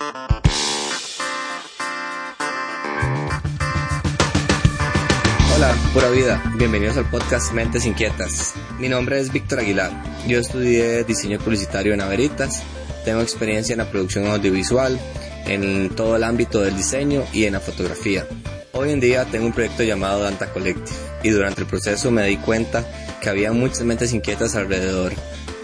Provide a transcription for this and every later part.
Hola, pura vida. Bienvenidos al podcast Mentes Inquietas. Mi nombre es Víctor Aguilar. Yo estudié diseño publicitario en Averitas. Tengo experiencia en la producción audiovisual, en todo el ámbito del diseño y en la fotografía. Hoy en día tengo un proyecto llamado Danta Collective y durante el proceso me di cuenta que había muchas mentes inquietas alrededor,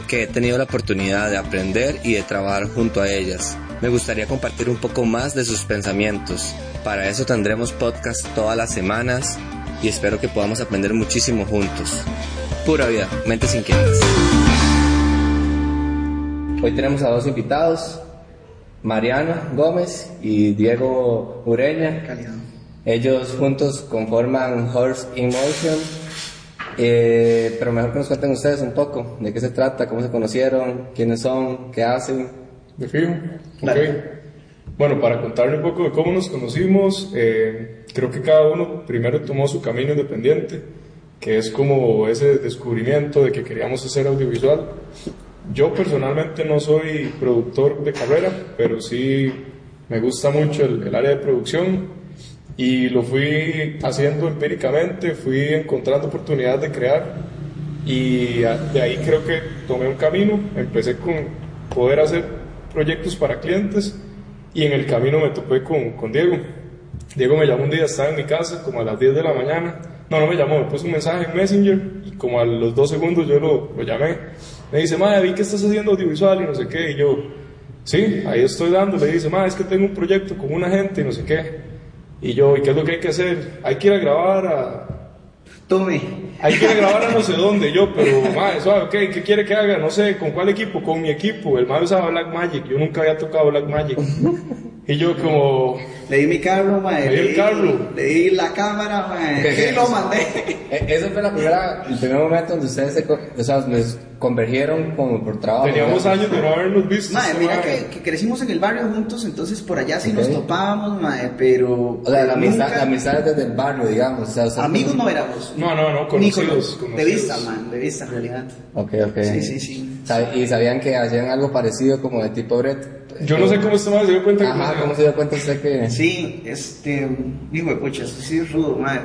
que he tenido la oportunidad de aprender y de trabajar junto a ellas. Me gustaría compartir un poco más de sus pensamientos. Para eso tendremos podcast todas las semanas y espero que podamos aprender muchísimo juntos. Pura vida, mentes inquietas. Hoy tenemos a dos invitados, Mariano Gómez y Diego Ureña. Ellos juntos conforman Horse in Motion. Eh, pero mejor que nos cuenten ustedes un poco de qué se trata, cómo se conocieron, quiénes son, qué hacen. ¿De fijo? Ok. Bueno, para contarle un poco de cómo nos conocimos, eh, creo que cada uno primero tomó su camino independiente, que es como ese descubrimiento de que queríamos hacer audiovisual. Yo personalmente no soy productor de carrera, pero sí me gusta mucho el, el área de producción y lo fui haciendo empíricamente, fui encontrando oportunidades de crear y a- de ahí creo que tomé un camino, empecé con poder hacer proyectos para clientes y en el camino me topé con, con Diego. Diego me llamó un día, estaba en mi casa como a las 10 de la mañana, no, no me llamó, me puso un mensaje en Messenger y como a los dos segundos yo lo, lo llamé. Me dice, madre, vi que estás haciendo audiovisual y no sé qué, y yo, sí, ahí estoy dando. Le dice, madre, es que tengo un proyecto con una gente y no sé qué. Y yo, ¿y qué es lo que hay que hacer? Hay que ir a grabar a... Tome. Hay que ir a grabar a no sé dónde. Yo, pero, madre, suave, ok, ¿qué quiere que haga? No sé, ¿con cuál equipo? Con mi equipo. El madre usaba Black Magic. Yo nunca había tocado Black Magic. Y yo como... Le di mi carro, mae. Le di el carro. Le di la cámara, mae. ¿Qué- Y lo mandé. E- Ese fue la primera, el primer momento donde ustedes se, o sea, nos convergieron como por trabajo. Teníamos años de no habernos visto. Mae, mira que, que crecimos en el barrio juntos, entonces por allá sí nos topábamos, mae, pero. O sea, la amistad, nunca- la amistad es desde el barrio, digamos. O sea, ustedes- Amigos no éramos. No, no, no, conocidos. con- de conocidos. vista, man, de vista en realidad. Ok, ok. Sí, sí, sí. ¿Y sabían que hacían algo parecido como de tipo Brett? Yo no sé cómo este madre se dio cuenta que... Ajá, ¿cómo se dio cuenta usted que...? Sí, este. Hijo de pucha, eso sí es rudo, mae.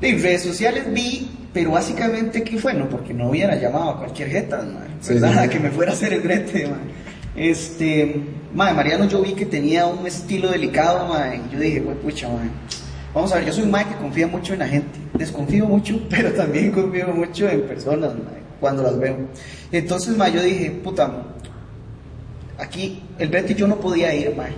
De redes sociales vi, pero básicamente, ¿qué fue? No, porque no hubiera llamado a cualquier jeta, mae. Sí, ¿Verdad? sí, sí. Que me fuera a hacer el brete, mae. Este. Mae, Mariano, yo vi que tenía un estilo delicado, mae. Y yo dije, güey, pucha, mae. Vamos a ver, yo soy un mae que confía mucho en la gente. Desconfío mucho, pero también confío mucho en personas, mae, cuando las veo. Entonces, mae, yo dije, puta, aquí el brete yo no podía ir, mae.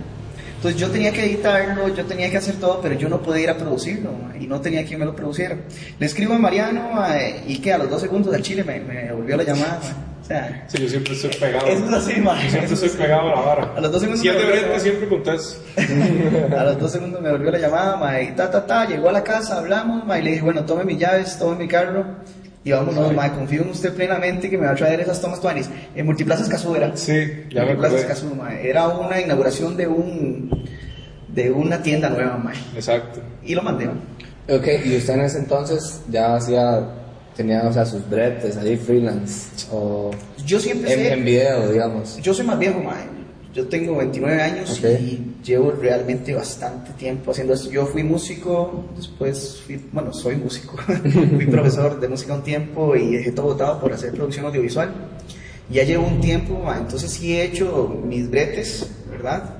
Entonces yo tenía que editarlo, yo tenía que hacer todo, pero yo no podía ir a producirlo mae, y no tenía quien me lo produciera. Le escribo a Mariano mae, y que a los dos segundos del chile me, me volvió la llamada. mae. O sea, Sí, yo siempre estoy pegado. eso es así. Yo siempre estoy es- pegado a la vara. A los dos segundos Si me volvió a brete, llamar. siempre contesto. A los dos segundos me volvió la llamada, mae, y ta, ta, ta, llegó a la casa, hablamos, mae, y le dije, bueno, tome mis llaves, tome mi carro, y vámonos, mae, confío en usted plenamente que me va a traer esas tomas tuanis. En Multiplaza Escazú era. Sí, ya me Multiplaza acordé. Escazú, mae. Era una inauguración de un, de una tienda nueva, mae. Exacto. Y lo mandé. Ok, y usted en ese entonces ya hacía, tenía, o sea, sus bretes ahí freelance, o Yo siempre en, sé, en video, digamos. yo soy más viejo, mae. Yo tengo 29 años y llevo realmente bastante tiempo haciendo esto. Yo fui músico, después fui, bueno, soy músico, fui profesor de música un tiempo y dejé todo votado por hacer producción audiovisual. Ya llevo un tiempo, entonces sí he hecho mis bretes, ¿verdad?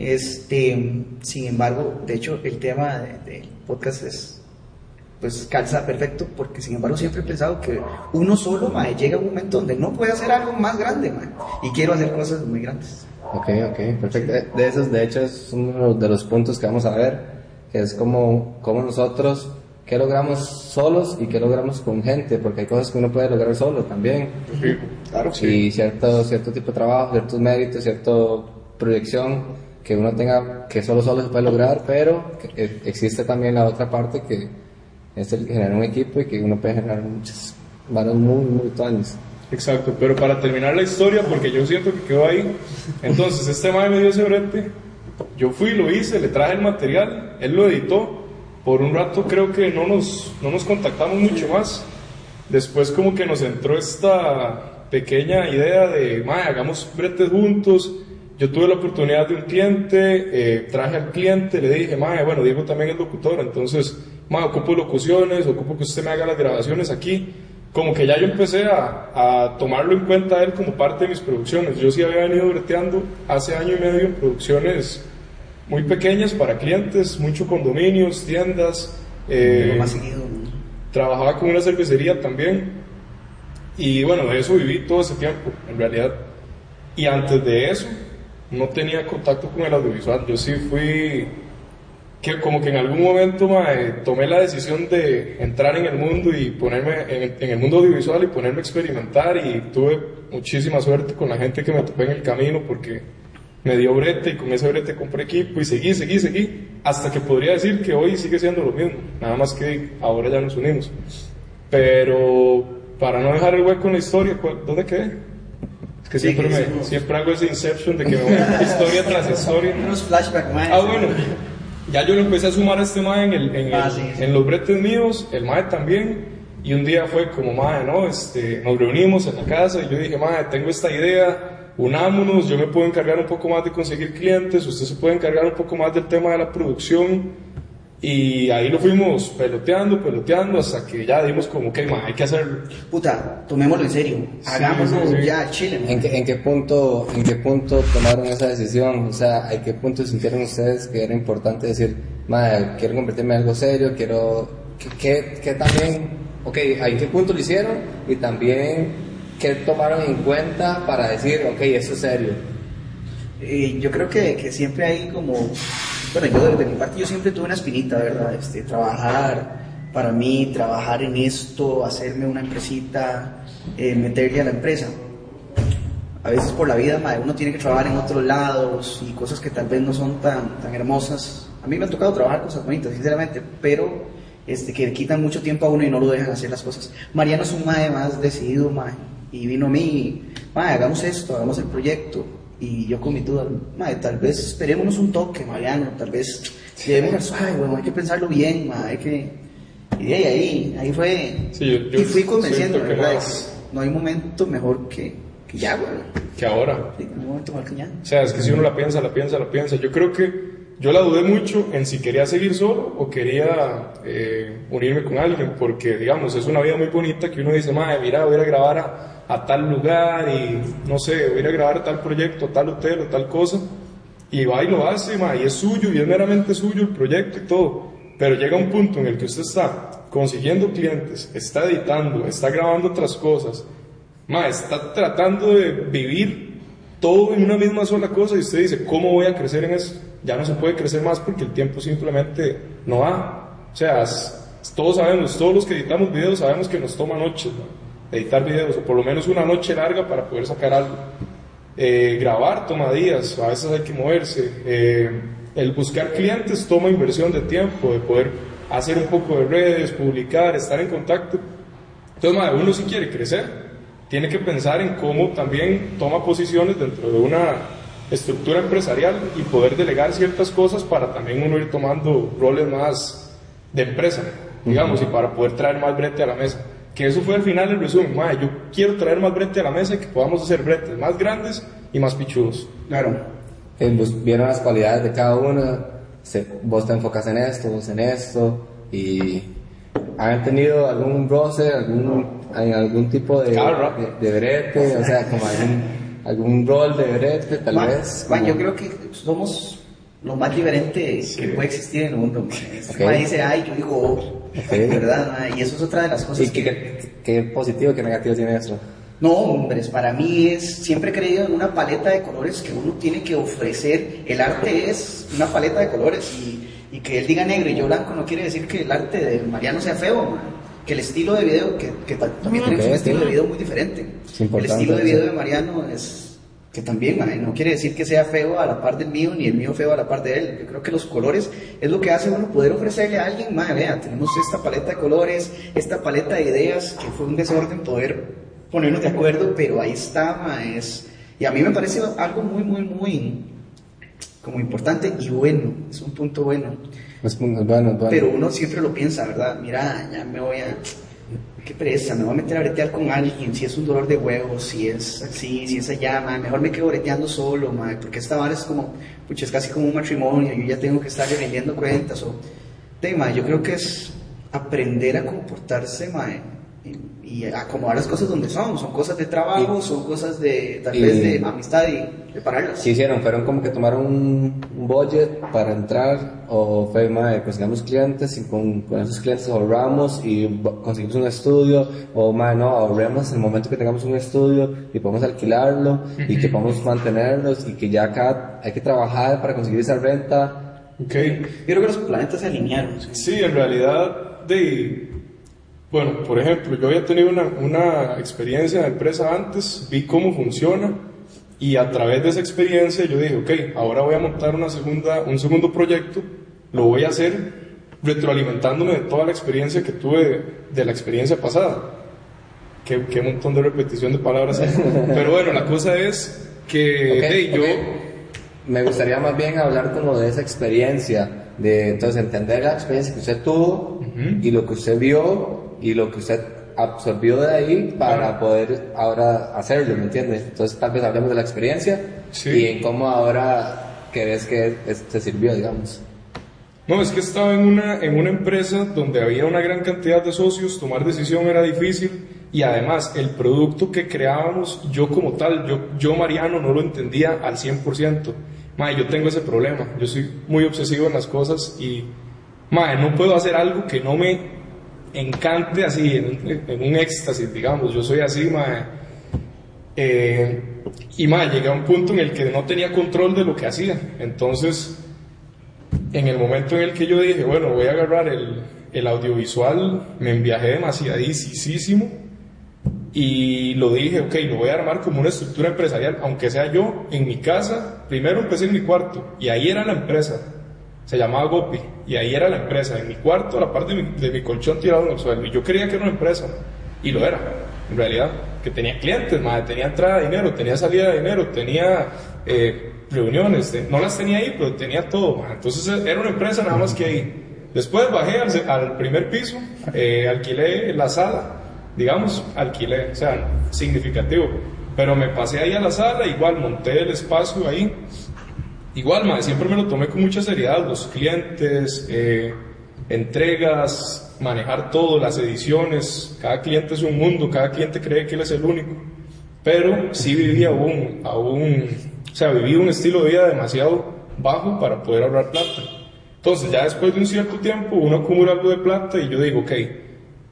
Este, sin embargo, de hecho, el tema de- del podcast es pues calza perfecto porque sin embargo siempre he pensado que uno solo mae, llega a un momento donde no puede hacer algo más grande mae, y quiero hacer cosas muy grandes Ok, ok, perfecto. De- De esos, de hecho, es uno de los puntos que vamos a ver, que es como, como nosotros, qué logramos solos y qué logramos con gente, porque hay cosas que uno puede lograr solo también. claro Y cierto, cierto tipo de trabajo, ciertos méritos, cierta proyección que uno tenga, que solo solo se puede lograr, pero eh, existe también la otra parte que es el generar un equipo y que uno puede generar muchas varas muy, muy tuanis. Exacto, pero para terminar la historia, porque yo siento que quedó ahí, entonces este mae me dio ese brete, yo fui, lo hice, le traje el material, él lo editó, por un rato creo que no nos, no nos contactamos mucho más, después como que nos entró esta pequeña idea de, mae, hagamos bretes juntos, yo tuve la oportunidad de un cliente, eh, traje al cliente, le dije, mae, bueno, Diego también es locutor, entonces, mae, ocupo locuciones, ocupo que usted me haga las grabaciones aquí. Como que ya yo empecé a, a tomarlo en cuenta él como parte de mis producciones. Yo sí había venido breteando hace año y medio en producciones muy pequeñas para clientes, mucho condominios, tiendas. Eh, más seguido. ¿no? trabajaba con una cervecería también y bueno, de eso viví todo ese tiempo, en realidad. Y antes de eso, no tenía contacto con el audiovisual. Yo sí fui, que como que en algún momento mae, tomé la decisión de entrar en el mundo y ponerme en, en el mundo audiovisual y ponerme a experimentar y tuve muchísima suerte con la gente que me topé en el camino porque me dio brete y con ese brete compré equipo y seguí, seguí, seguí, hasta que podría decir que hoy sigue siendo lo mismo, nada más que ahora ya nos unimos. Pero para no dejar el hueco en la historia, ¿cuál- ¿dónde quedé? Es que siempre, me, Seguimos. siempre hago ese inception de que me voy historia tras historia. Unos flashbacks. Ah, bueno, ya yo lo empecé a sumar a este mae en, el, en, Ah, el- sí, sí. en los bretes míos, el mae también. Y un día fue como, mae, no, este, nos reunimos en la casa y yo dije, mae, tengo esta idea, unámonos, yo me puedo encargar un poco más de conseguir clientes, usted se puede encargar un poco más del tema de la producción. Y ahí lo fuimos peloteando, peloteando, hasta que ya dimos como, ok, mae, hay que hacerlo. Puta, tomémoslo en serio. Hagámoslo sí, sí. ya, chile. ¿En qué, en qué punto, ¿En qué punto tomaron esa decisión? O sea, ¿en qué punto sintieron ustedes que era importante decir, madre, quiero convertirme en algo serio, quiero... ¿Qué, qué, qué también, ok, ¿en qué punto lo hicieron? Y también, ¿qué tomaron en cuenta para decir, ok, eso es serio? Eh, yo creo que, que siempre hay como, bueno, yo de mi parte yo siempre tuve una espinita, ¿verdad? Este, trabajar para mí, trabajar en esto, hacerme una empresita, eh, meterle a la empresa. A veces por la vida, uno tiene que trabajar en otros lados y cosas que tal vez no son tan, tan hermosas. A mí me ha tocado trabajar cosas bonitas, sinceramente, pero este, que le quitan mucho tiempo a uno y no lo dejan hacer las cosas. Mariano es un mae más decidido, mae, y vino a mí, mae, hagamos esto, hagamos el proyecto. Y yo con mi duda, mae, tal vez esperémonos un toque, Mariano, tal vez llevemos al suave, bueno, hay que pensarlo bien, mae, hay que... Y ahí, ahí, ahí fue... Sí, yo- yo y fui convenciendo, ¿verdad? más- No hay momento mejor que, que ya, güey. Que ahora, Sí, no hay momento mejor que ya. O sea, es que si uno la piensa, la piensa, la piensa. Yo creo que yo la dudé mucho en si quería seguir solo o quería eh, unirme con alguien, porque, digamos, es una vida muy bonita que uno dice, madre, mira, voy a grabar a, a tal lugar y, no sé, voy a ir a grabar tal proyecto, tal hotel o tal cosa. Y va y lo hace, ma, y es suyo, y es meramente suyo el proyecto y todo. Pero llega un punto en el que usted está consiguiendo clientes, está editando, está grabando otras cosas, ma, está tratando de vivir todo en una misma sola cosa y usted dice, ¿cómo voy a crecer en eso? Ya no se puede crecer más porque el tiempo simplemente no da. O sea, todos sabemos, todos los que editamos videos sabemos que nos toma noches ¿no? Editar videos, o por lo menos una noche larga para poder sacar algo. Eh, grabar toma días, a veces hay que moverse. Eh, el buscar clientes toma inversión de tiempo, de poder hacer un poco de redes, publicar, estar en contacto. Entonces, madre, uno si quiere crecer, tiene que pensar en cómo también toma posiciones dentro de una estructura empresarial y poder delegar ciertas cosas para también uno ir tomando roles más de empresa, digamos, y para poder traer más brete a la mesa. Que eso fue al final el resumen, madre, yo quiero traer más brete a la mesa y que podamos hacer bretes más grandes y más pichudos. Claro. Eh, bus- vieron las cualidades de cada uno, se- vos te enfocas en esto, vos en esto, y han tenido algún roce, algún, en algún tipo de, Cada rato. de, de brete, o sea, como algún, algún rol de brete, tal Ma- vez. ma, como- yo creo que somos lo más diferente que puede existir en el mundo. ma. Este dice, ay, yo digo, oh. ¿verdad? ma? Y eso es otra de las cosas ¿Y qué, que... qué, positivo, qué negativo tiene eso? No, hombres, para mí es, siempre he creído en una paleta de colores que uno tiene que ofrecer. El arte es una paleta de colores y, y que él diga negro y yo blanco no quiere decir que el arte de Mariano sea feo, ma. que el estilo de video, que, que ta- también Ok, tenemos un estilo de video muy diferente. Es el estilo de video de Mariano es que también, no quiere decir que sea feo a la par del mío, ni el mío feo a la par de él. Yo creo que los colores es lo que hace uno poder ofrecerle a alguien, ma, vea, tenemos esta paleta de colores, esta paleta de ideas, que fue un desorden poder ponernos de acuerdo, pero ahí está, ma, es... Y a mí me parece algo muy, muy, muy como importante y bueno, es un punto bueno. Es, es bueno, es bueno. Pero uno siempre lo piensa, ¿verdad? Mira, ya me voy a... qué pereza, me voy a meter a bretear con alguien, si es un dolor de huevos, si es así, si es allá, ma, mejor me quedo breteando solo, ma, porque esta vara es como, pucha, es casi como un matrimonio, yo ya tengo que estar vendiendo cuentas, o, tema, yo creo que es aprender a comportarse, ma, y, acomodar las cosas donde son, son cosas de trabajo, son cosas de, tal y- vez de amistad y de pararlas. ¿Qué hicieron? ¿Fueron como que tomaron un, un budget para entrar? ¿O fue, madre, conseguimos clientes y con, con esos clientes ahorramos y conseguimos un estudio? ¿O, madre, no, ahorremos en el momento que tengamos un estudio y podemos alquilarlo y que podemos mantenerlos y que ya acá hay que trabajar para conseguir esa renta? Ok. Yo creo que los planetas se alinearon. ¿sí? Sí, en realidad, de, bueno, por ejemplo, yo había tenido una, una experiencia en la empresa antes, vi cómo funciona y a través de esa experiencia yo dije, ok, ahora voy a montar una segunda, un segundo proyecto, lo voy a hacer retroalimentándome de toda la experiencia que tuve de la experiencia pasada. Qué, qué montón de repetición de palabras. hay. Pero bueno, la cosa es que Ok, hey, yo... ok. Me gustaría más bien hablar como de esa experiencia, de entonces entender la experiencia que usted tuvo y lo que usted vio y lo que usted absorbió de ahí para Claro. poder ahora hacerlo, ¿me entiendes? Entonces tal vez hablemos de la experiencia Sí. y en cómo ahora crees que te sirvió, digamos. No, es que estaba en una, en una empresa donde había una gran cantidad de socios, tomar decisión era difícil y además el producto que creábamos, yo como tal, yo, yo Mariano no lo entendía al 100%. Mae, yo tengo ese problema, yo soy muy obsesivo en las cosas y, mae, no puedo hacer algo que no me encante así, en, un- éxtasis, digamos, yo soy así, mae. Eh, y mae, llegué a un punto en el que no tenía control de lo que hacía, entonces en el momento en el que yo dije, bueno, voy a agarrar el, el audiovisual, me enviajé demasiadísimo y lo dije, ok, lo voy a armar como una estructura empresarial, aunque sea yo en mi casa, primero empecé en mi cuarto y ahí era la empresa, se llamaba Gopi y ahí era la empresa, en mi cuarto, la parte de mi, colchón tirado en el suelo y yo creía que era una empresa y lo era, en realidad, que tenía clientes, madre, tenía entrada de dinero, tenía salida de dinero, tenía eh, reuniones, te- no las tenía ahí, pero tenía todo, madre. entonces eh, era una empresa nada más que ahí. Después bajé al, al primer piso, eh, alquilé la sala, digamos, alquilé, o sea, significativo. Pero me pasé ahí a la sala, igual monté el espacio ahí. Igual, madre, siempre me lo tomé con mucha seriedad, los clientes, eh, entregas, manejar todo, las ediciones, cada cliente es un mundo, cada cliente cree que él es el único. Pero sí vivía aún, aún, o sea, viví un estilo de vida demasiado bajo para poder ahorrar plata. Entonces, ya después de un cierto tiempo, uno acumula algo de plata y yo digo, ok,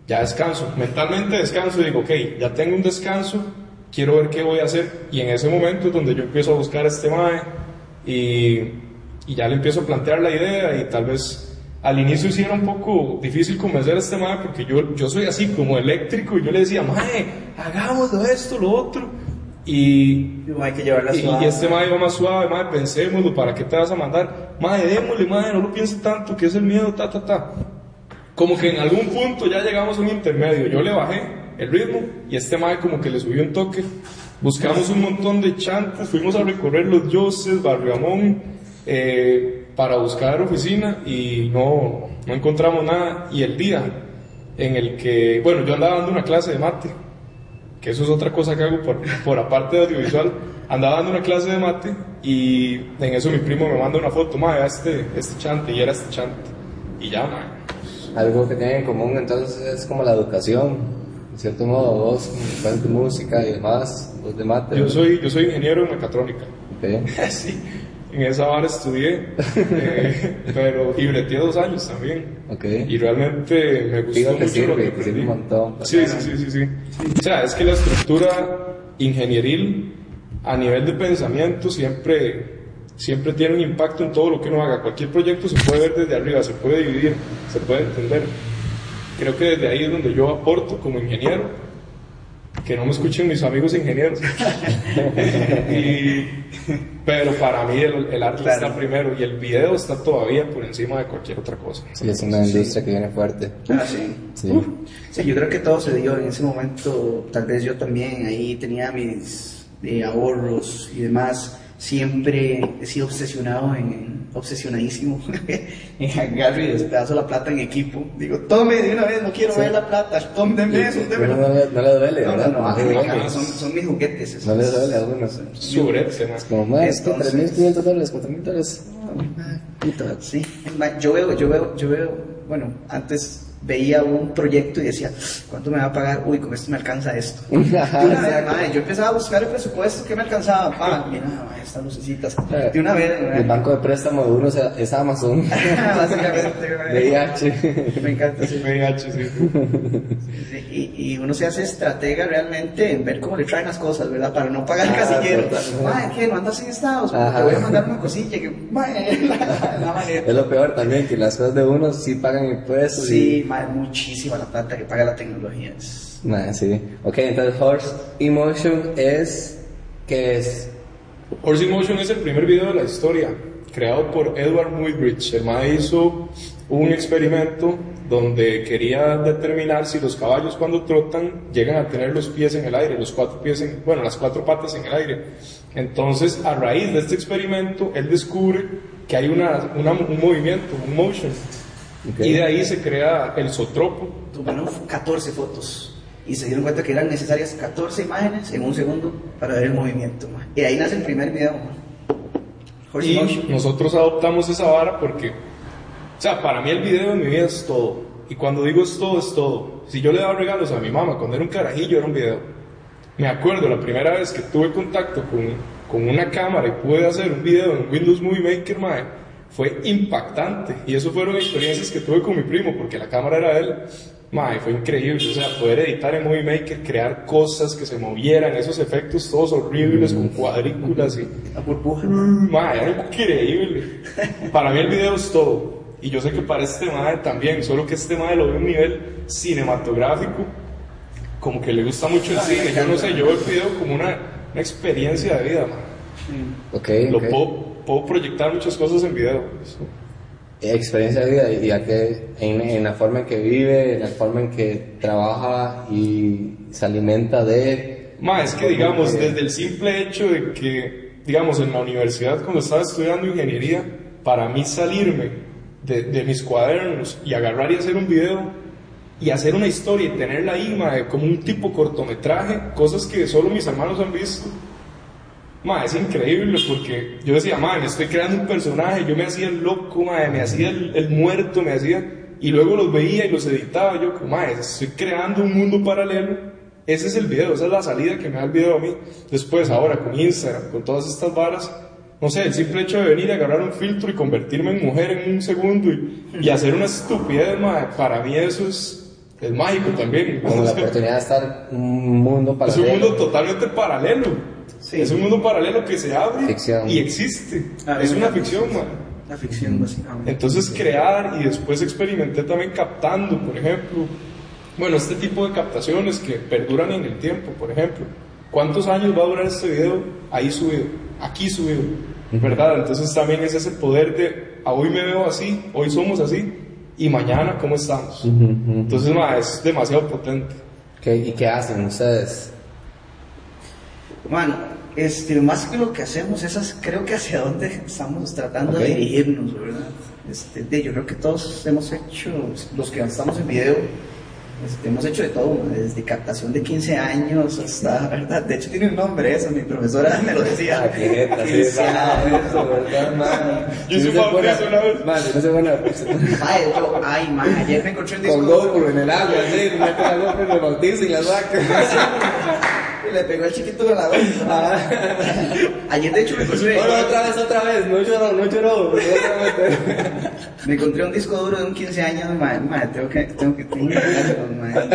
ya descanso, mentalmente descanso, digo, ok, ya tengo un descanso, quiero ver qué voy a hacer. Y en ese momento es donde yo empiezo a buscar a este MAE y, y ya le empiezo a plantear la idea y tal vez al inicio sí era un poco difícil convencer a este MAE porque yo, yo soy así como eléctrico y yo le decía, MAE, hagámoslo esto, lo otro. Y hay que llevarla y, suave. y este mae iba más suave, mae, pensémoslo, ¿para qué te vas a mandar? Mae, démosle, mae, no lo piense tanto, que es el miedo, ta, ta, ta. Como que en algún punto ya llegamos a un intermedio. Yo le bajé el ritmo y este mae como que le subió un toque. Buscamos un montón de chantes, fuimos a recorrer los Yoses, Barrio Amón, eh, para buscar oficina y no, no encontramos nada. Y el día en el que, bueno, yo andaba dando una clase de mate, que eso es otra cosa que hago por, por aparte de audiovisual. Andaba dando una clase de mate y en eso mi primo me manda una foto, vea este, este chante, y era este chante. Y ya. Algo que tienen en común entonces es como la educación, de cierto modo, vos con tu música y demás, vos de mate. Yo soy, yo soy ingeniero en mecatrónica. Ok. sí, en esa vara estudié, eh, pero y breteé dos años también. Ok. Y realmente me gustó que mucho sirve, lo que aprendí. un montón. Sí, sí, sí, sí, sí. O sea, es que la estructura ingenieril a nivel de pensamiento siempre, siempre tiene un impacto en todo lo que uno haga. Cualquier proyecto se puede ver desde arriba, se puede dividir, se puede entender. Creo que desde ahí es donde yo aporto como ingeniero, que no me escuchen mis amigos ingenieros. Y- pero para mí el, el arte Claro. está primero y el video está todavía por encima de cualquier otra cosa. Sí, es una industria que viene fuerte. Ah, sí. Sí. Sí, yo creo que todo se dio en ese momento. Tal vez yo también ahí tenía mis eh, ahorros y demás. Siempre he sido obsesionado en, obsesionadísimo en agarro y despedazo la plata en equipo. Digo, tome de una vez, no quiero ver la plata, tómeme eso, Pero no, le- no le duele, No, no, ¿verdad? no, Sí, bueno. encanta, son, son mis juguetes. esos. No le duele a algunos. Es como, más, que Entonces- 3.500 dólares, 4.000 dólares. Sí, yo veo, yo veo, yo veo, bueno, antes veía un proyecto y decía, ¿cuánto me va a pagar? Uy, con esto me alcanza esto. De una vez, madre, yo empezaba a buscar el presupuesto que me alcanzaba, pa, mira, madre, estas lucecitas. De una vez, madre. El banco de préstamo de uno es- Amazon. Básicamente. VIH. Me encanta, sí. VIH, sí. Sí, Y, y uno se hace estratega realmente en ver cómo le traen las cosas, ¿verdad? Para no pagar Ah, casillero. Madre, ¿qué? ¿No andas en Estados? Ajá. Te voy a mandar una cosilla que, la, la. Es lo peor también, que las cosas de uno sí pagan impuestos. Sí, madre, muchísima la plata que paga la tecnología. Es-. Nah, sí. Ok, entonces Horse Emotion es... ¿Qué es? Horse in Motion es el primer video de la historia, creado por Edward Muybridge. El mae hizo un experimento donde quería determinar si los caballos cuando trotan llegan a tener los pies en el aire, los cuatro pies en, bueno, las cuatro patas en el aire. Entonces, a raíz de este experimento, él descubre que hay una, una- un movimiento, un motion, Ok. y de ahí se crea el sotropo. Tomaron 14 fotos y se dieron cuenta que eran necesarias 14 imágenes en un segundo para ver el movimiento. ma. Y ahí nace el primer video. Horse Y Motion. nosotros adoptamos esa vara porque, o sea, para mí el video de mi vida es todo. Y cuando digo es todo, es todo. Si yo le daba regalos a mi mamá cuando era un carajillo, era un video. Me acuerdo la primera vez que tuve contacto con, con una cámara y pude hacer un video en Windows Movie Maker, mae, fue impactante. Y eso fueron experiencias que tuve con mi primo, porque la cámara era de él. Mae, fue increíble. O sea, poder editar en Movie Maker, crear cosas que se movieran, esos efectos todos horribles con cuadrículas y La burbuja. Mae, era increíble. Para mí el video es todo. Y yo sé que para este mae también, solo que este mae lo ve a un nivel cinematográfico, como que le gusta mucho el cine. Yo no sé, yo veo el video como una, una experiencia de vida, mae. Ok, Lo ok. puedo, puedo proyectar muchas cosas en video. Experiencia de vida y a que en, en la forma en que vive, en la forma en que trabaja y se alimenta de... Mae, es que digamos, desde el simple hecho de que, digamos, en la universidad cuando estaba estudiando ingeniería, para mí salirme de, de mis cuadernos y agarrar y hacer un video y hacer una historia y tenerla ahí, mae, como un tipo cortometraje, cosas que solo mis hermanos han visto. Ma, es increíble porque yo decía, ma, me estoy creando un personaje, yo me hacía el loco, ma, me hacía el, el muerto, me hacía, y luego los veía y los editaba, yo, como, ma, estoy creando un mundo paralelo. Ese es el video, esa es la salida que me da el video a mí. Después, ahora con Instagram, con todas estas varas, no sé, el simple hecho de venir a agarrar un filtro y convertirme en mujer en un segundo y, y hacer una estupidez, ma, para mí eso es, es mágico también. Como la oportunidad de estar en un mundo para es un mundo totalmente paralelo. Sí. Es un mundo paralelo que se abre Ficción. y existe. Ah, es una ficción, man. La ficción, básicamente. Entonces crear y después experimenté también captando, por ejemplo, bueno, este tipo de captaciones que perduran en el tiempo, por ejemplo. ¿Cuántos años va a durar este video ahí subido, aquí subido? ¿Verdad? Entonces también es ese poder de, a hoy me veo así, hoy somos así, y mañana cómo estamos. Entonces, ma, es demasiado potente. ¿Y qué hacen ustedes? Bueno, este, más que lo que hacemos es, as- creo que hacia dónde estamos tratando Ok. de dirigirnos, ¿verdad? Este, de- yo creo que todos hemos hecho, los que estamos en video, este, hemos hecho de todo, desde captación de 15 años hasta, ¿verdad? De hecho tiene un nombre eso, mi profesora me lo decía. Ah, qué neta, sí, 15 ah, eso. Yo sé bautizo buena- una vez. Yo no sé buena- Ay, yo, ay, man, ayer me encontré un disco Con GoPro en el agua, así, mete la GoPro el bautizo y la saca. y le pegó el chiquito de la Ah. Ayer de hecho me encontré, Bueno, otra vez, otra vez, no lloró, no lloró. me encontré un disco duro de un 15 años, man, man, tengo que, tengo que, verlo, man.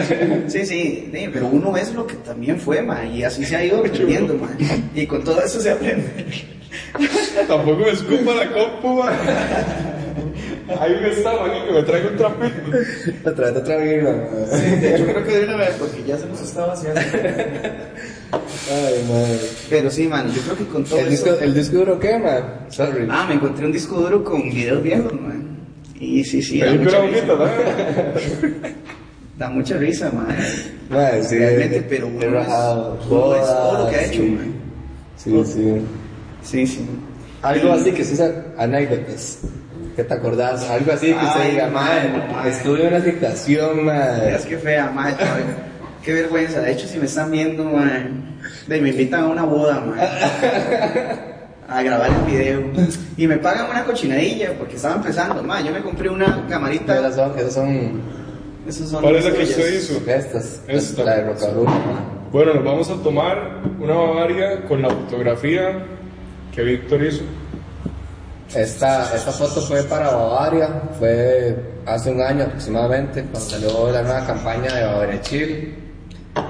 Sí, sí, sí, pero uno es lo que también fue, man, y así se ha ido aprendiendo, man. Y con todo eso se aprende. Tampoco me escupa la compu, man. Ahí me está, man, y que me traigo un trapito. Otra vez, otra vez, man. Sí, de hecho creo que de una vez, porque ya se nos estaba haciendo. Ay, madre. Pero sí, man, yo creo que con todo ¿El eso... disco, ¿El disco duro qué, man? Sorry. Ah, me encontré un disco duro con videos viejos, man. Y sí, sí, da mucha bonita, risa. ¿no? Da mucha risa, man. Man, sí, Realmente, pero uno es, todo lo que ha hecho, man. Sí, sí. Sí, sí. Algo así que se usa anécdotas. ¿Qué te acordás? Algo así que usted Ay, diga, no, madre, estuve en una situación, madre. Es que fea, madre. Qué vergüenza. De hecho, si me están viendo, madre, me invitan a una boda, madre. A grabar el video. Y me pagan una cochinadilla porque estaba empezando. Madre, yo me compré una camarita. Esas son, esas son Esos son ¿Cuál es la que usted hizo? estas. Esta. La de Rocabruna. Bueno, nos vamos a tomar una Bavaria con la fotografía que Víctor hizo. Esta, esta foto fue para Bavaria, fue hace un año aproximadamente, cuando salió la nueva campaña de Bavaria Chile.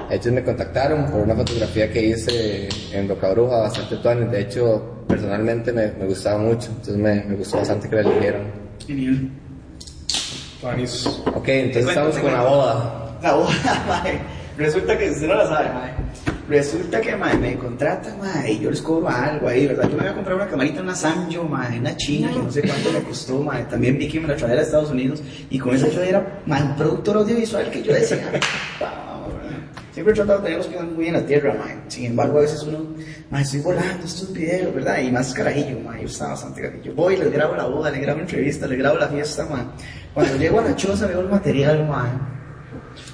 Ellos me contactaron por una fotografía que hice en Rocabruna, bastante tuanis. De hecho, personalmente me, me gustaba mucho, entonces me, me gustó bastante que la eligieron. Genial. Vanis. Ok, entonces estamos con la boda. La boda, mae. Resulta que usted no la sabe, mae. Resulta que mae, me contratan, mae, y yo les cobro algo ahí, ¿verdad? Yo me voy a comprar una camarita, una Sanyo, mae, una china, que no sé cuánto me costó, mae. También vi que me la traía de Estados Unidos, y con esa yo era, mae, un productor audiovisual que yo decía. Siempre he tratado de tener los pies muy en la tierra, mae. Sin embargo, a veces uno, mae, estoy volando estos videos, ¿verdad? Y más carajillo, mae. Yo estaba bastante carajillo. Voy, les grabo la boda, les grabo entrevistas, les grabo la fiesta, mae. Cuando llego a la choza veo el material, mae.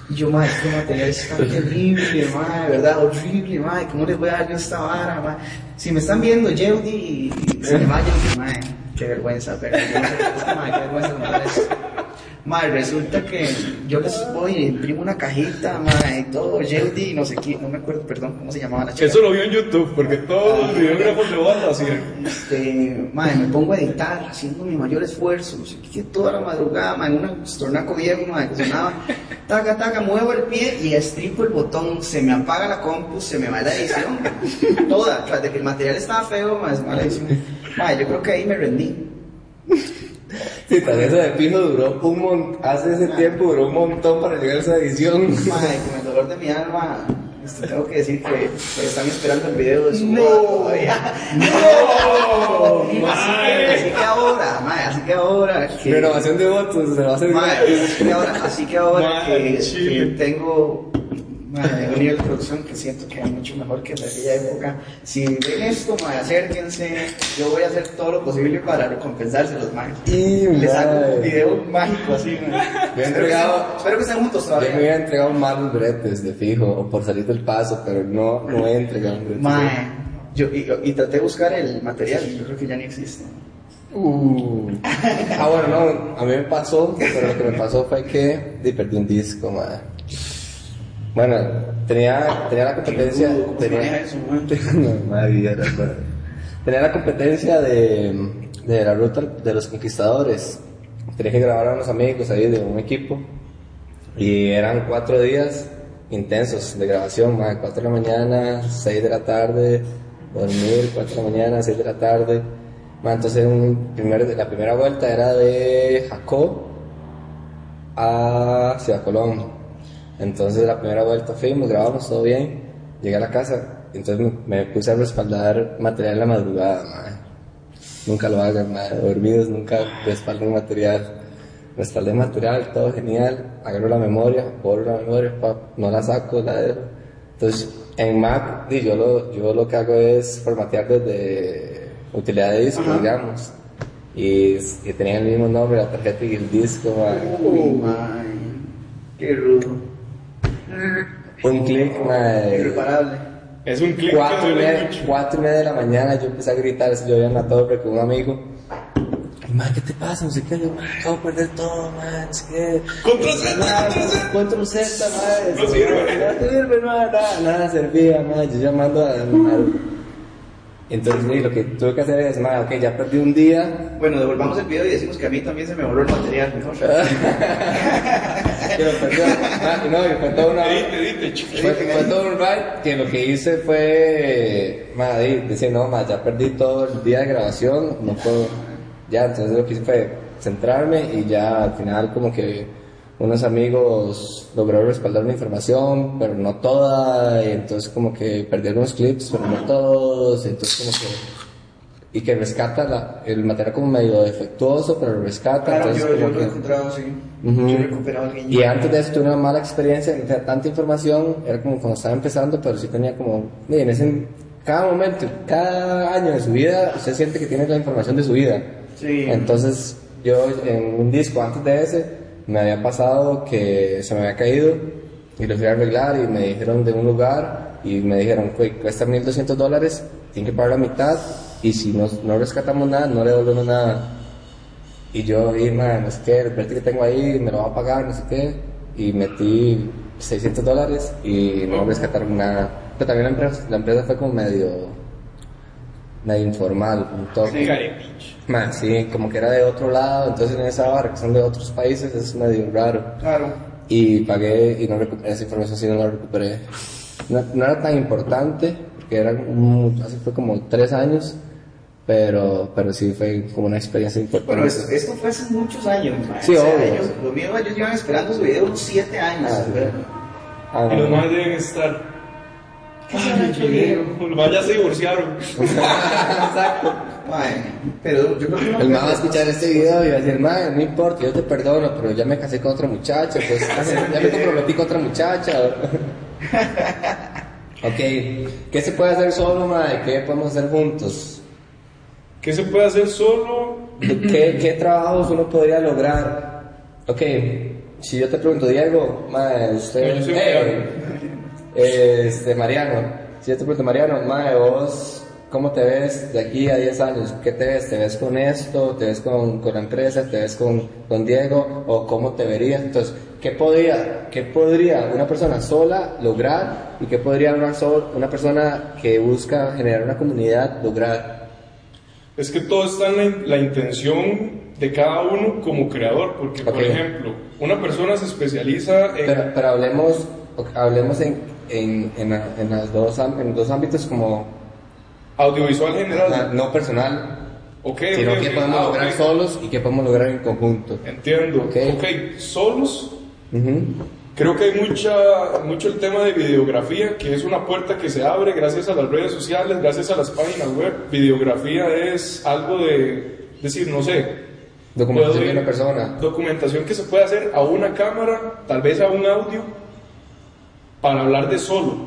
Y yo, madre, este material es tan terrible, madre, ¿verdad? Horrible, madre, ¿cómo les voy a dar yo esta vara, madre? Si me están viendo, Yeudi y Cinema Yeudi, madre, qué vergüenza, pero yo no qué vergüenza contar esto. Madre, resulta que yo les voy y imprimo una cajita, madre, y todo, Yeudi, no sé quién, no me acuerdo, perdón, cómo se llamaba la chica. Eso lo vio en YouTube, porque todos los videógrafos de lo hacían. Este, madre, me pongo a editar, haciendo mi mayor esfuerzo, no sé qué, toda la madrugada, madre, en un tornaco viejo, madre, que sonaba, taca, taca, muevo el pie y estripo el botón, se me apaga la compu, se me va la edición, toda, tras de que el material estaba feo, madre, se me va la edición. Madre, yo creo que ahí me rendí. Sí, tal vez eso de fijo duró un montón, hace ese tiempo duró un montón para llegar a esa edición. Madre, con el dolor de mi alma, este, tengo que decir que están esperando el video de su No. boda todavía. ¡No! Así que, así que ahora, madre, así que ahora. que- Renovación de votos, se va a hacer Madre, así que ahora, así que, ahora Madre, que, que tengo madre, un nivel de producción que siento que es mucho mejor que en aquella época. Si ven esto, madre, acérquense. Yo voy a hacer todo lo posible para recompensárselos, madre. Y, Les hago un video mágico así, entregado. espero que estén juntos Yo me todavía. hubiera entregado malos bretes de fijo, o por salir del paso, pero no, no he entregado un brete. Madre, yo, y, y traté de buscar el material yo creo que ya ni existe. Uh. Ah, bueno, no, a mí me pasó, pero lo que me pasó fue que perdí un disco, madre. Bueno, tenía, tenía la competencia. ¿Cómo se maneja Tenía, eso, la competencia de, de la ruta de los conquistadores. Tenía que grabar a unos amigos ahí de un equipo. Y eran cuatro días intensos de grabación, madre. Cuatro de la mañana, seis de la tarde, dormir, cuatro de la mañana, seis de la tarde. Ma, entonces un primer, la primera vuelta era de Jacó a Ciudad Colón. Entonces la primera vuelta fuimos, grabamos todo bien, llegué a la casa, entonces me, me puse a respaldar material en la madrugada, ma. Nunca lo hagan, ma. dormidos nunca respalden material. Respaldé material, todo genial, agarro la memoria, borro la memoria, pa, no la saco, la dejo. Entonces en Mac, di, yo, lo, yo lo que hago es formatear desde utilidad de disco, digamos. Y, y tenía el mismo nombre, la tarjeta y el disco, ma. Uy, madre, qué rudo. Un clic, ma. Irreparable. Es un que Cuatro y, media, cuatro y media de la mañana yo empecé a gritar, yo había en la torre con un amigo. Y, man, ¿qué te pasa? No sé qué, yo, man, acabo de perder todo, man, no sé qué. Control Z, control Z. Man. No sirve. No sirve, nada, nada servía, man, yo llamando a... entonces, sí, lo que tuve que hacer es, man, ok, ya perdí un día, Bueno, devolvamos el video y decimos que a mí también se me borró el material. mejor. que lo perdí, man, no, una... Fue todo un ride que lo que hice fue, madre, decir, no, ma, ya perdí todo el día de grabación, no puedo, ya, entonces lo que hice fue centrarme y ya al final como que unos amigos lograron respaldar una información, pero no toda, y entonces como que perdí algunos clips, pero no todos, y entonces como que, y que rescata la- el material como medio defectuoso, pero lo rescata, Claro, entonces yo, yo lo he encontrado, sí. Ujú. Yo he recuperado el guiño. Y antes de eso tuve una mala experiencia, sea, tanta información, era como cuando estaba empezando, pero sí tenía como, y en ese cada momento, cada año de su vida, usted siente que tiene la información de su vida. Sí. Entonces, yo en un disco antes de ese, me había pasado que se me había caído y lo fui a arreglar y me dijeron de un lugar y me dijeron, "Güey, cuesta 1200 dólares, tiene que pagar la mitad y si no, no rescatamos nada, no le devolvemos nada. Y yo vi, man, es que el precio que tengo ahí me lo va a pagar, no sé qué. Y metí 600 dólares y no rescataron nada. Pero también la empresa, la empresa fue como medio, medio informal, un toque. Man, sí, como que era de otro lado, entonces en esa barra que son de otros países es medio raro. Claro. Y pagué y no recuperé esa información, sí no la recuperé. No, no era tan importante, porque un- hace fue como tres años, pero, pero sí fue como una experiencia importante. Bueno, esto, esto fue hace muchos años. Sí, O sea, obvio. ellos- los míos, ellos llevan esperando su video unos 7 años. Ah. Ah, Y los más deben estar. ¿Qué se ha hecho Diego? Los más ya se divorciaron. Exacto. Mae, pero yo creo que no El man va a escuchar este video y va a decir, man, no importa, yo te perdono, pero ya me casé con otra muchacha, pues ya me comprometí con otra muchacha. ok, ¿qué se puede hacer solo, man? ¿Qué podemos hacer juntos? ¿Qué se puede hacer solo? ¿Qué, qué trabajos uno podría lograr? Ok, si yo te pregunto, Diego, mae, usted... Yo soy eh, eh, este, Mariano, si yo te pregunto, Mariano, mae, vos, ¿cómo te ves de aquí a 10 años? ¿Qué te ves? ¿Te ves con esto? ¿Te ves con, con la empresa? ¿Te ves con, con Diego? ¿O cómo te verías? Entonces, ¿qué podría, ¿qué podría una persona sola lograr? ¿Y qué podría una, sol- una persona que busca generar una comunidad lograr? Es que todo está en la, la intención de cada uno como creador, porque por Ok. ejemplo, una persona se especializa en... Pero, pero hablemos, hablemos en, en, en, en las dos, en dos ámbitos como audiovisual general. no personal, Ok, sino ok, que ok. podemos Ah, lograr solos y que podemos lograr en conjunto. Entiendo. Ok. solos. Ujú. Creo que hay mucha, mucho el tema de videografía, que es una puerta que se abre gracias a las redes sociales, gracias a las páginas web. Videografía es algo de, decir, no sé, Documentación de una persona. Documentación que se puede hacer a una cámara, tal vez a un audio, para hablar de solo.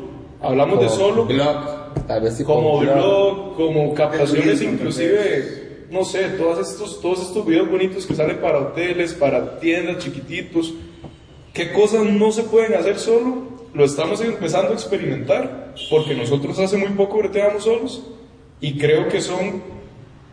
Hablamos de solo blog, tal vez tipo como blog, como captaciones turismo, inclusive, no sé, todos estos, todos estos videos bonitos que salen para hoteles, para tiendas chiquititos. ¿Qué cosas no se pueden hacer solo? Lo estamos empezando a experimentar, porque nosotros hace muy poco breteamos solos y creo que son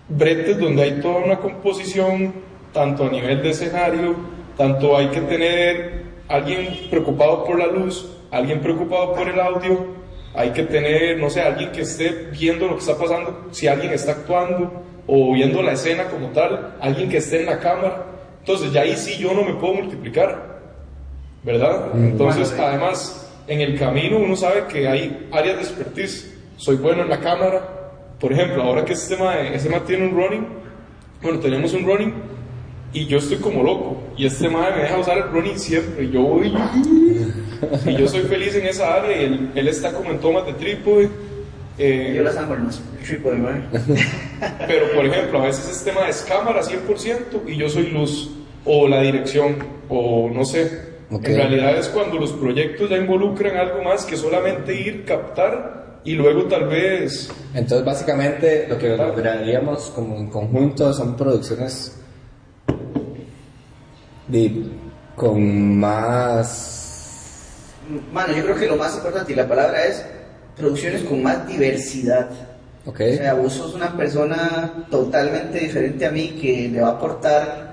bretes donde hay toda una composición, tanto a nivel de escenario, tanto hay que tener alguien preocupado por la luz, alguien preocupado por el audio, hay que tener, no sé, alguien que esté viendo lo que está pasando, si alguien está actuando o viendo la escena como tal, alguien que esté en la cámara. Entonces, ya ahí sí yo no me puedo multiplicar, ¿verdad? Entonces, Bueno, sí. además, en el camino uno sabe que hay áreas de expertise. Soy bueno en la cámara. Por ejemplo, ahora que este tema, este tiene un running, bueno, tenemos un running y yo estoy como loco. Y este madre me deja usar el running siempre. Y yo voy. Y yo soy feliz en esa área. Y él, él está como en tomas de trípode. eh, Yo las hago en los trípode, mae. pero, por ejemplo, a veces este tema es cámara 100% y yo soy luz, o la dirección, o no sé. Ok. En realidad es cuando los proyectos ya involucran algo más que solamente ir, captar y luego tal vez. Entonces, básicamente, lo que lograríamos como en conjunto son producciones de, con más... Mano, yo creo que lo más importante y la palabra es producciones con más diversidad. ¿Ok? O sea, vos sos una persona totalmente diferente a mí que le va a aportar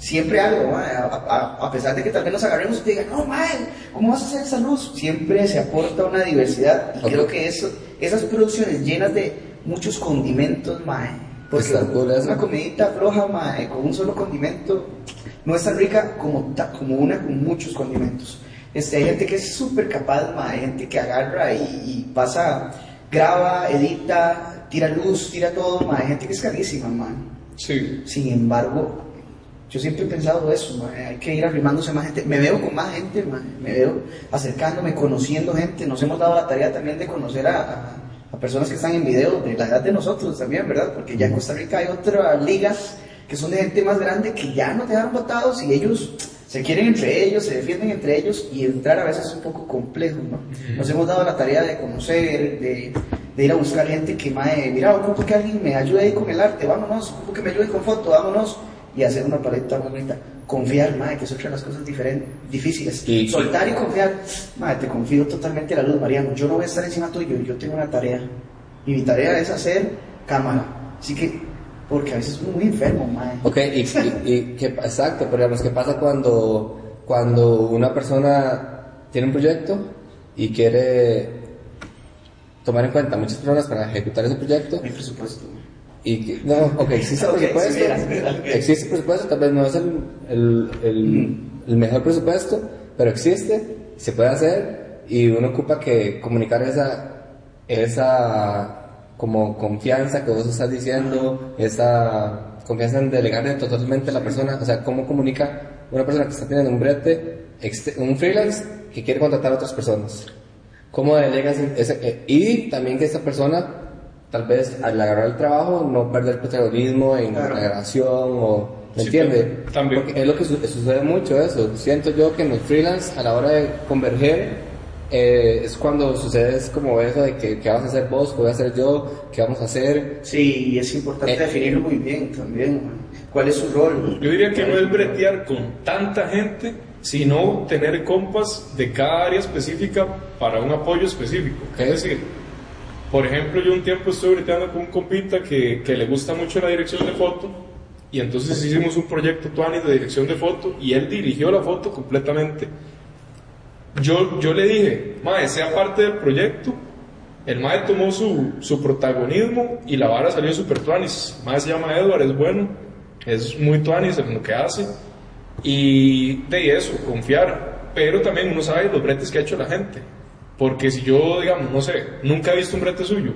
siempre algo, a, a- a pesar de que tal vez nos agarremos y te digan, no, mae, ¿cómo vas a hacer esa luz? Siempre se aporta una diversidad y creo que eso, esas producciones llenas de muchos condimentos, mae. Porque eso. una comidita floja, mae, con un solo condimento, no es tan rica como, ta- como una con muchos condimentos. Este, hay gente que es súper capaz, mae, hay gente que agarra y, y pasa, graba, edita, tira luz, tira todo, mae, hay gente que es carísima, mae. Sí. Sin embargo, yo siempre he pensado eso, hay que ir arrimándose más gente. Me veo con más gente, me veo acercándome, conociendo gente. Nos hemos dado la tarea también de conocer a, a- a personas que están en video de la edad de nosotros también, ¿verdad? Porque ya en Costa Rica hay otras ligas que son de gente más grande que ya no dejaron votados y ellos se quieren entre ellos, se defienden entre ellos y entrar a veces es un poco complejo, ¿no? Nos hemos dado la tarea de conocer, de, de ir a buscar gente que, mae, mira, ocupo que alguien me ayude ahí con el arte, vámonos, ocupo que me ayude con foto, vámonos, y hacer una paleta bonita. Confiar, mae, que es otra de las cosas diferentes, difíciles. Y- Soltar y confiar, mae, te confío totalmente en la luz, Mariano, yo no voy a estar encima tuyo, yo tengo una tarea, y mi tarea es hacer cámara, así que, porque a veces es muy enfermo, mae. Ok, y, y- y pa- exacto, pero digamos, ¿qué pasa cuando, cuando una persona tiene un proyecto y quiere tomar en cuenta muchas personas para ejecutar ese proyecto hay presupuesto. Y no, ok, existe Ok, presupuesto, sí, mira, mira, ok. existe presupuesto, tal vez no es el, el, el, el mejor presupuesto, pero existe, se puede hacer y uno ocupa que comunicar esa, esa como confianza que vos estás diciendo, esa confianza en delegarle totalmente a la persona, o sea, cómo comunica una persona que está teniendo un brete, exte- un freelance que quiere contratar a otras personas. ¿Cómo delegas ese, eh, y también que esa persona, tal vez al agarrar el trabajo, no perder protagonismo en Claro. la grabación o... ¿Me Sí, también. Porque es lo que su- sucede mucho eso. Siento yo que en los freelance, a la hora de converger, eh, es cuando sucede es como eso de que, ¿qué vas a hacer vos? ¿Qué voy a hacer yo? ¿Qué vamos a hacer? Sí, y es importante Eh, definirlo muy bien también. ¿Cuál es su rol? Yo diría que no es bretear con tanta gente, sino tener compas de cada área específica para un apoyo específico. Ok. Es decir, por ejemplo, yo un tiempo estuve breteando con un compita que, que le gusta mucho la dirección de foto, y entonces hicimos un proyecto Tuanis de dirección de foto, y él dirigió la foto completamente. Yo, yo le dije, Mae, sea parte del proyecto. El Mae tomó su, su protagonismo y la vara salió super tuanis. Mae se llama Edward, es bueno, es muy tuanis en lo que hace. Y de eso, confiar. Pero también uno sabe los bretes que ha hecho la gente. Porque si yo, digamos, no sé, nunca he visto un brete suyo,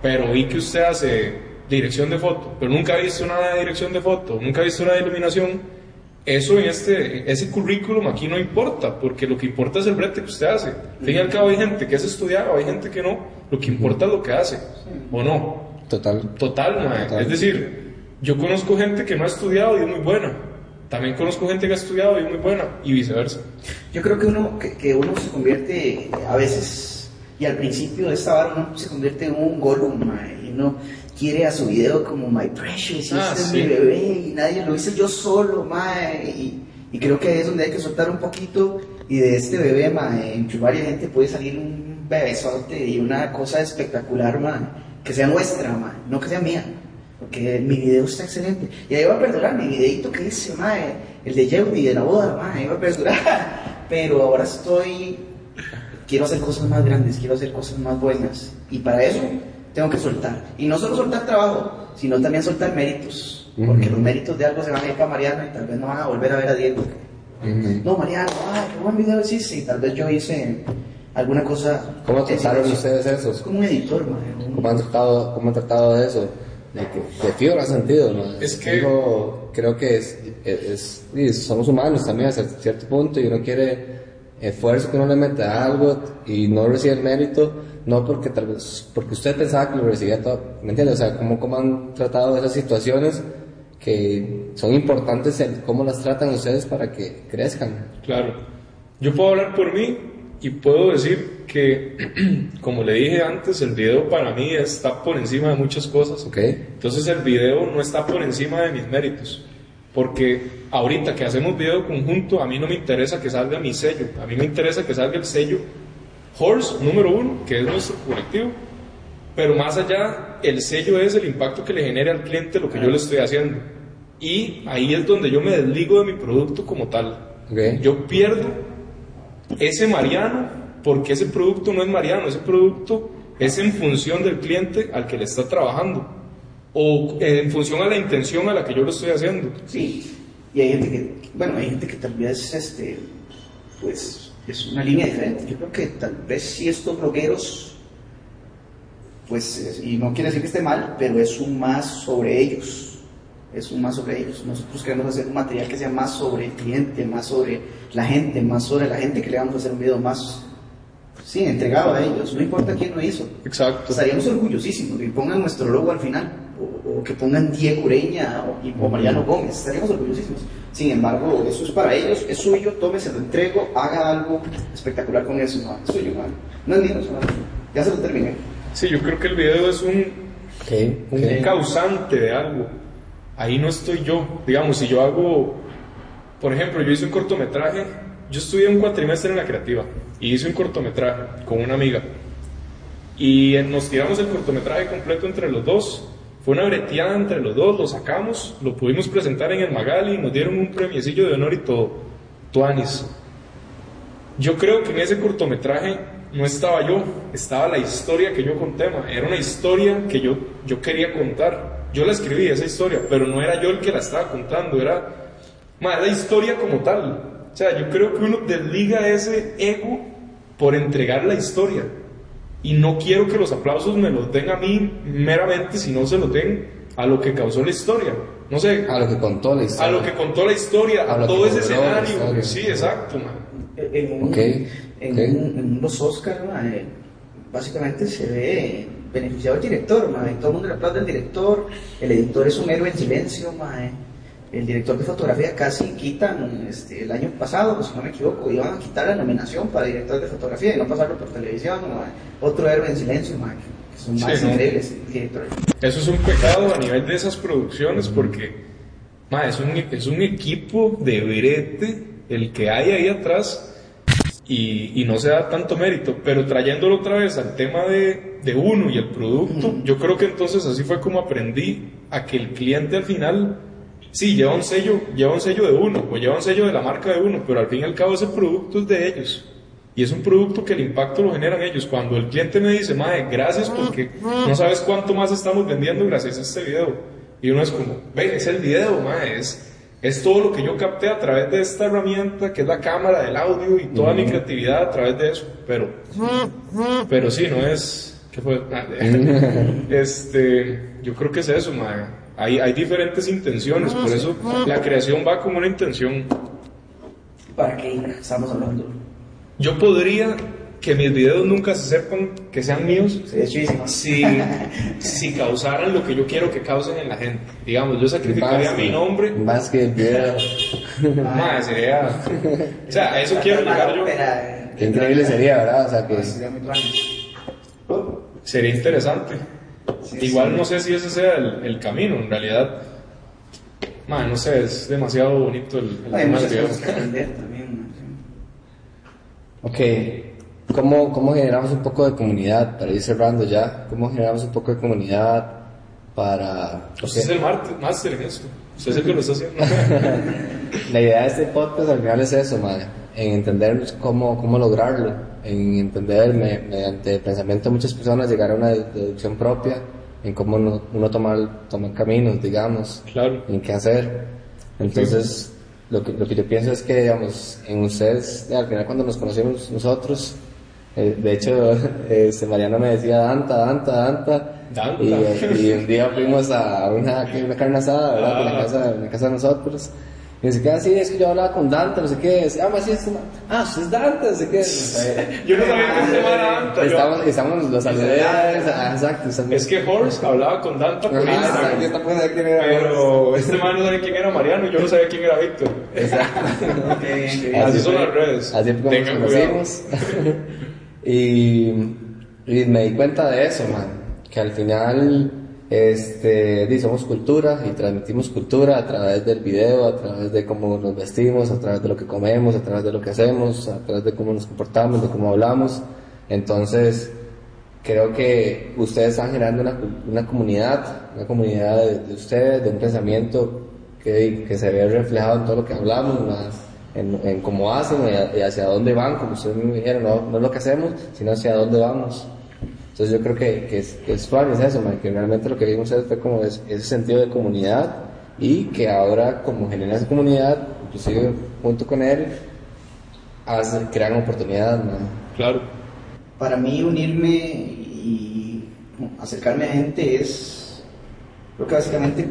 pero vi que usted hace dirección de foto, pero nunca he visto de dirección de foto, nunca he visto una iluminación, eso en este, ese currículum aquí no importa, porque lo que importa es el brete que usted hace. Al fin y al cabo hay gente que es estudiado, hay gente que no, lo que importa es lo que hace, ¿o no? Total. Total. Total. Es decir, yo conozco gente que no ha estudiado y es muy buena. También conozco gente que ha estudiado y es muy buena, y viceversa. Yo creo que uno, que, que uno se convierte a veces, y al principio de esta vara uno se convierte en un mae, y uno quiere a su video como My Precious, y Ah, este sí. es mi bebé, y nadie lo hice yo solo, mae, y, y creo que ahí es donde hay que soltar un poquito, y de este bebé, mae, entre varias gente puede salir un bebesote y una cosa espectacular, mae, que sea nuestra, mae, no que sea mía. Porque mi video está excelente. Y ahí va a perdurar mi videito que hice, mae, el de Yeudi de la boda, mae, ahí va a perdurar. Pero ahora estoy. Quiero hacer cosas más grandes, quiero hacer cosas más buenas. Y para eso tengo que soltar. Y no solo soltar trabajo, sino también soltar méritos. Porque los méritos de algo se van a ir para Mariano y tal vez no van a volver a ver a Diego. No, Mariano, ay, qué buen video hiciste. Y tal vez yo hice alguna cosa. ¿Cómo trataron Es ustedes Es eso? como un editor, mae. ¿Cómo han tratado, cómo han tratado de eso? De que de ha sentido, ¿no? Es que- Digo, creo que es, es, y somos humanos también hasta cierto punto y uno quiere esfuerzo que uno le mete a algo y no recibe el mérito, no porque tal vez, porque usted pensaba que lo recibía todo, ¿me entiendes? O sea, cómo, cómo han tratado esas situaciones que son importantes, en cómo las tratan ustedes para que crezcan. Claro. Yo puedo hablar por mí y puedo decir que, como le dije antes, el video para mí está por encima de muchas cosas. ¿Ok? Entonces el video no está por encima de mis méritos. Porque ahorita que hacemos video conjunto, a mí no me interesa que salga mi sello. A mí me interesa que salga el sello Horse número uno, que es nuestro colectivo. Pero más allá, el sello es el impacto que le genere al cliente lo que yo le estoy haciendo. Y ahí es donde yo me desligo de mi producto como tal. Ok. Yo pierdo ese Mariano porque ese producto no es Mariano, ese producto es en función del cliente al que le está trabajando o en función a la intención a la que yo lo estoy haciendo. Sí, y hay gente que, bueno, hay gente que tal vez, este, pues, es una línea diferente. Yo creo que tal vez si estos blogueros, pues, es- y no quiere decir que esté mal, pero es un más sobre ellos. Es un más sobre ellos. Nosotros queremos hacer un material que sea más sobre el cliente, más sobre la gente, más sobre la gente que le vamos a hacer un video más, sí, entregado a ellos. No importa quién lo hizo. Exacto. Estaríamos orgullosísimos que pongan nuestro logo al final, o, o que pongan Diego Ureña o, y- o Mariano Gómez, estaríamos orgullosísimos. Sin embargo, eso es para ellos, es suyo, tómese, lo entrego, haga algo espectacular con eso, no, es suyo, man. no es mío, no. ya se lo terminé. Sí, yo creo que el video es un, Okay, un causante de algo. Ahí no estoy yo. Digamos, si yo hago, por ejemplo, yo hice un cortometraje, yo estudié un cuatrimestre en la creativa y hice un cortometraje con una amiga. Y nos tiramos el cortometraje completo entre los dos. Fue una breteada entre los dos, lo sacamos, lo pudimos presentar en el Magali, nos dieron un premiecillo de honor y todo. Tuanis. Yo creo que en ese cortometraje no estaba yo, estaba la historia que yo conté, era una historia que yo, yo quería contar. Yo la escribí, esa historia, pero no era yo el que la estaba contando, era ma, la historia como tal. O sea, yo creo que uno desliga ese ego por entregar la historia. Y no quiero que los aplausos me los den a mí meramente, sino se los den a lo que causó la historia. No sé, A lo que contó la a historia. lo que contó la historia, A a, lo todo que ese escenario. Sí, exacto, man. En, un- Ok, en, ok. un- en los Oscars, mae, básicamente se ve beneficiado el director, mae, todo el mundo le aplaude al director, el editor es un héroe en silencio, mae, el director de fotografía casi quitan, este, el año pasado, si no me equivoco, iban a quitar la nominación para director de fotografía y no pasarlo por televisión, mae. otro héroe en silencio, mae, que son Sí, más ¿no? increíbles directores. Eso es un pecado a nivel de esas producciones porque es, un, es un equipo de brete el que hay ahí atrás y, y no se da tanto mérito. Pero trayéndolo otra vez al tema de, de uno y el producto, yo creo que entonces así fue como aprendí a que el cliente al final, sí, lleva un sello, lleva un sello de uno o lleva un sello de la marca de uno, pero al fin y al cabo ese producto es de ellos. Y es un producto que el impacto lo generan ellos. Cuando el cliente me dice, Mae, gracias porque no sabes cuánto más estamos vendiendo gracias a este video. Y uno es como, ve, es el video, Mae, es, es todo lo que yo capté a través de esta herramienta que es la cámara, el audio y toda mi creatividad a través de eso. Pero, pero sí, no es. ¿Qué fue? Ah, este, yo creo que es eso, Mae. Hay, hay diferentes intenciones, por eso la creación va con una intención. ¿Para qué estamos hablando? Yo podría que mis videos nunca se sepan que sean míos chidísimo. si, si causaran lo que yo quiero que causen en la gente. Digamos, yo sacrificaría Más mi nombre. Más que el video. Madre, sería. O sea, a eso quiero llegar yo. Qué increíble sería, ¿verdad? O sea, que. Sería interesante. Sí, Igual sí. no sé si ese sea el, el camino, en realidad. Madre, no sé, es demasiado bonito el, el Hay tema muchas cosas que aprender también. ¿no? Ok. ¿Cómo, ¿Cómo generamos un poco de comunidad? Para ir cerrando ya. ¿Cómo generamos un poco de comunidad para. Usted es el máster en eso. Usted es el que lo está haciendo. La idea de este podcast al final es eso, madre, en entender cómo, cómo lograrlo, en entender me- mediante el pensamiento de muchas personas llegar a una deducción propia, en cómo uno, uno tomar, tomar caminos, digamos, Claro. en qué hacer. Entonces, lo, que, lo que yo pienso es que, digamos, en ustedes, eh, al final cuando nos conocimos nosotros, eh, de hecho, este, Mariano me decía Danta, Danta, Danta. Danta. Y, y un día fuimos a una, una carne asada, ¿verdad? En la Ah. casa, en la casa de nosotros. Y dice que así es que yo hablaba con Dante, no sé qué. Decía, ah, más sí, es una- ah, usted es Dante, no sé qué. Yo no sabía que el tema era Danta. yo- Estamos, estamos los saludé. ah, Exacto, estamos- Es que Horst hablaba con Danta por exacto, yo Instagram. tampoco sabía quién era. Pero este man no sabía quién era Mariano, yo no sabía quién era Víctor. Ok, Así son las redes. Así fue como Tengan nos conocimos. y, y me di cuenta de eso, man. Que al final, este, somos cultura y transmitimos cultura a través del video, a través de cómo nos vestimos, a través de lo que comemos, a través de lo que hacemos, a través de cómo nos comportamos, de cómo hablamos. Entonces, creo que ustedes están generando una, una comunidad, una comunidad de, de ustedes, de un pensamiento que, que se ve reflejado en todo lo que hablamos, en, en cómo hacen y, hacia dónde van, como ustedes me dijeron, no, no lo que hacemos, sino hacia dónde vamos. Entonces yo creo que, que es, que es suave, es eso, man, que realmente lo que vimos fue como es- ese sentido de comunidad y que ahora como generan esa comunidad, inclusive junto con él, hacen, crean oportunidades, man. Claro. Para mí unirme y acercarme a gente es, creo que básicamente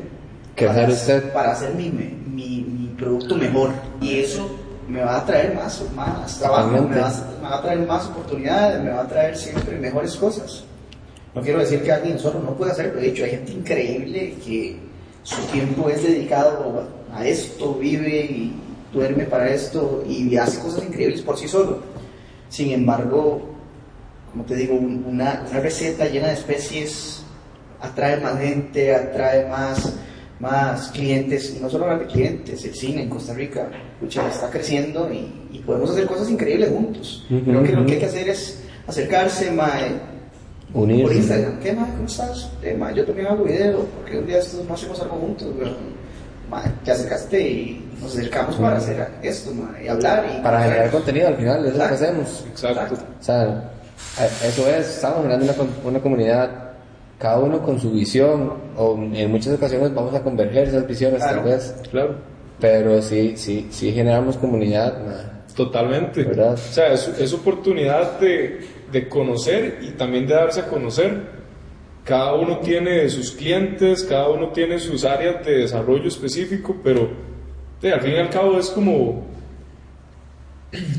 ¿Qué para, hacer usted? para hacer mi, mi, mi producto mejor. Y eso me va a traer más, más trabajo, me va, a- me va a traer más oportunidades, me va a traer siempre mejores cosas. No quiero decir que alguien solo no puede hacerlo, de hecho hay gente increíble que su tiempo es dedicado a esto, vive y duerme para esto y hace cosas increíbles por sí solo. Sin embargo, como te digo, un- una, una receta llena de especies atrae más gente, atrae más, más clientes, y no solo hablar de clientes, el cine en Costa Rica, pucha, está creciendo y, y podemos hacer cosas increíbles juntos. Ujú, Creo que lo ujú. que hay que hacer es acercarse, mae, Unirse. por Instagram, ¿qué mae? ¿Cómo estás? Eh, mae, yo también hago video, porque un día estos no hacemos algo juntos, weón. Mae, te acercaste y nos acercamos para hacer esto, mae, y hablar y Para generar contenido al final, es lo que Exacto. hacemos. Exacto. O sea, a- eso es, estamos generando una, una comunidad, cada uno con su visión, o en muchas ocasiones vamos a converger esas visiones Claro. tal vez, Claro. pero sí, sí, sí generamos comunidad. Totalmente. ¿Verdad? O sea, es, es oportunidad de, de conocer y también de darse a conocer. Cada uno tiene sus clientes, cada uno tiene sus áreas de desarrollo específico, pero de, al fin y al cabo es como,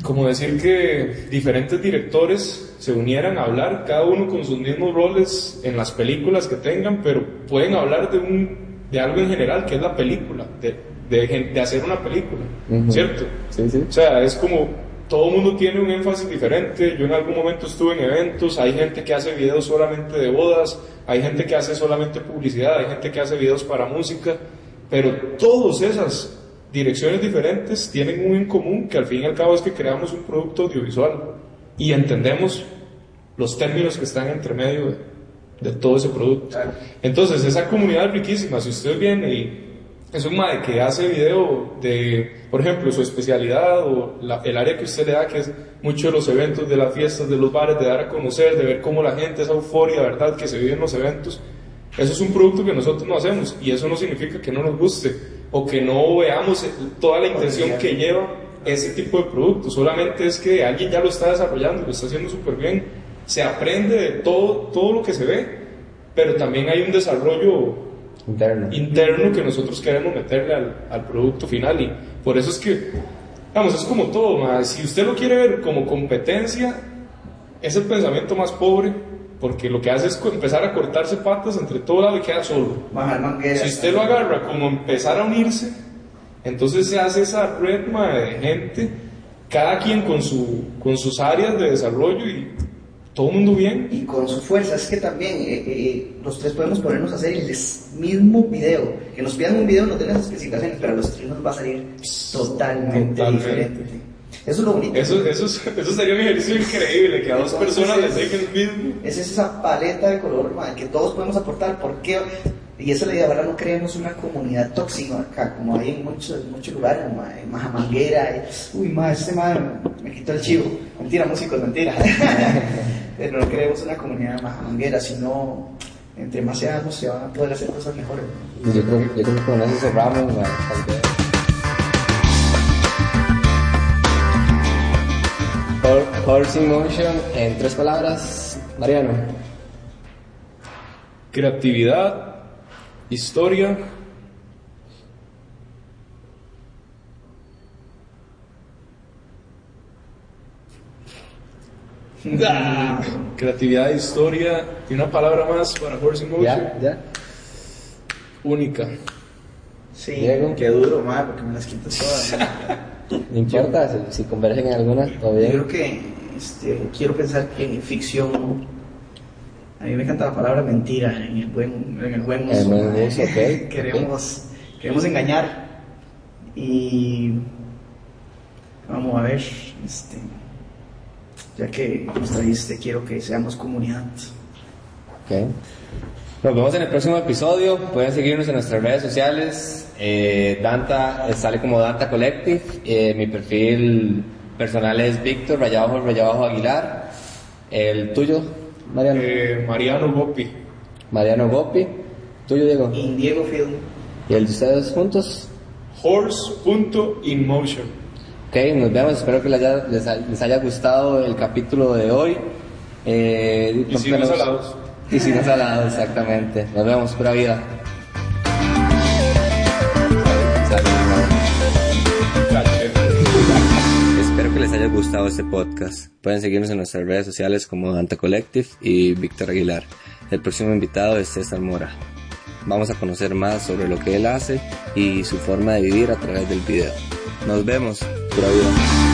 como decir que diferentes directores se unieran a hablar, cada uno con sus mismos roles en las películas que tengan, pero pueden hablar de, un, de algo en general, que es la película, de, de, de hacer una película, Ujú. ¿cierto? Sí, sí. O sea, es como todo el mundo tiene un énfasis diferente. Yo en algún momento estuve en eventos, hay gente que hace videos solamente de bodas, hay gente que hace solamente publicidad, hay gente que hace videos para música, pero todas esas direcciones diferentes tienen un en común que al fin y al cabo es que creamos un producto audiovisual y entendemos los términos que están entre medio de, de todo ese producto. Entonces, esa comunidad es riquísima. Si usted viene y es un mae que hace video de, por ejemplo, su especialidad o la- el área que usted le da, que es mucho de los eventos, de las fiestas, de los bares, de dar a conocer, de ver cómo la gente, esa euforia, ¿verdad?, que se vive en los eventos. Eso es un producto que nosotros no hacemos y eso no significa que no nos guste o que no veamos toda la intención que lleva ese tipo de producto. Solamente es que alguien ya lo está desarrollando, lo está haciendo súper bien. Se aprende de todo, todo lo que se ve, pero también hay un desarrollo Interno. interno que nosotros queremos meterle al, al producto final y por eso es que, vamos, es como todo, ma, si usted lo quiere ver como competencia, es el pensamiento más pobre, porque lo que hace es empezar a cortarse patas entre todo lado y queda solo. Si usted lo agarra como empezar a unirse, entonces se hace esa red ma, de gente, cada quien con, su, con sus áreas de desarrollo y todo el mundo bien. y con su fuerza. Es que también eh, eh, los tres podemos ponernos a hacer el mismo video. Que nos pidan un video, no den las especificaciones, pero a los tres nos va a salir totalmente, Totalmente. diferente. Eso es lo bonito. Eso, eso, es- eso sería un ejercicio increíble, que a dos Entonces, personas les es- dejen el mismo. Esa es esa paleta de color ma, que todos podemos aportar. ¿Por qué? Y esa es la idea, ¿verdad? No creemos una comunidad tóxica acá, como hay en muchos, en muchos lugares, en Majamanguera. y, Uy, ma, este ma me quitó el chivo. Mentira, músicos, mentira. Pero no creemos una comunidad majamanguera, sino entre más seamos, se van a poder hacer cosas mejores. Yo creo, que- yo creo que con eso Horse in Motion, en tres palabras, Mariano. Creatividad, historia. Ah, creatividad, historia y una palabra más para Horse in Motion. ¿Ya? ¿Ya? Única. Sí, Diego. qué duro, ma, porque me las quitas todas. No importa, si, si convergen en alguna, todo Yo bien. creo que este, quiero pensar que ficción. A mí me encanta la palabra mentira en el buen, en el buen En el uso. buen ¿no? uso, ok, queremos, queremos engañar y vamos a ver, este, ya que nos trajiste, quiero que seamos comunidad. Ok. Nos vemos en el próximo episodio. Pueden seguirnos en nuestras redes sociales. Eh, Danta eh, sale como Danta Collective. Eh, mi perfil personal es Víctor Rayabajo Rayabajo Aguilar. El tuyo, Mariano. Eh, Mariano Gopi. Mariano Gopi. Tuyo, Diego. Y Diego Film, Y el de ustedes juntos. Horse.inmotion. Ok, nos vemos. Espero que les haya, les ha- les haya gustado el capítulo de hoy. Eh, Y si salados. Y si no salados, exactamente. Nos vemos. Pura vida. Haya gustado este podcast. Pueden seguirnos en nuestras redes sociales como Dante Collective y Víctor Aguilar. El próximo invitado es César Mora. Vamos a conocer más sobre lo que él hace y su forma de vivir a través del video. Nos vemos. Pura vida.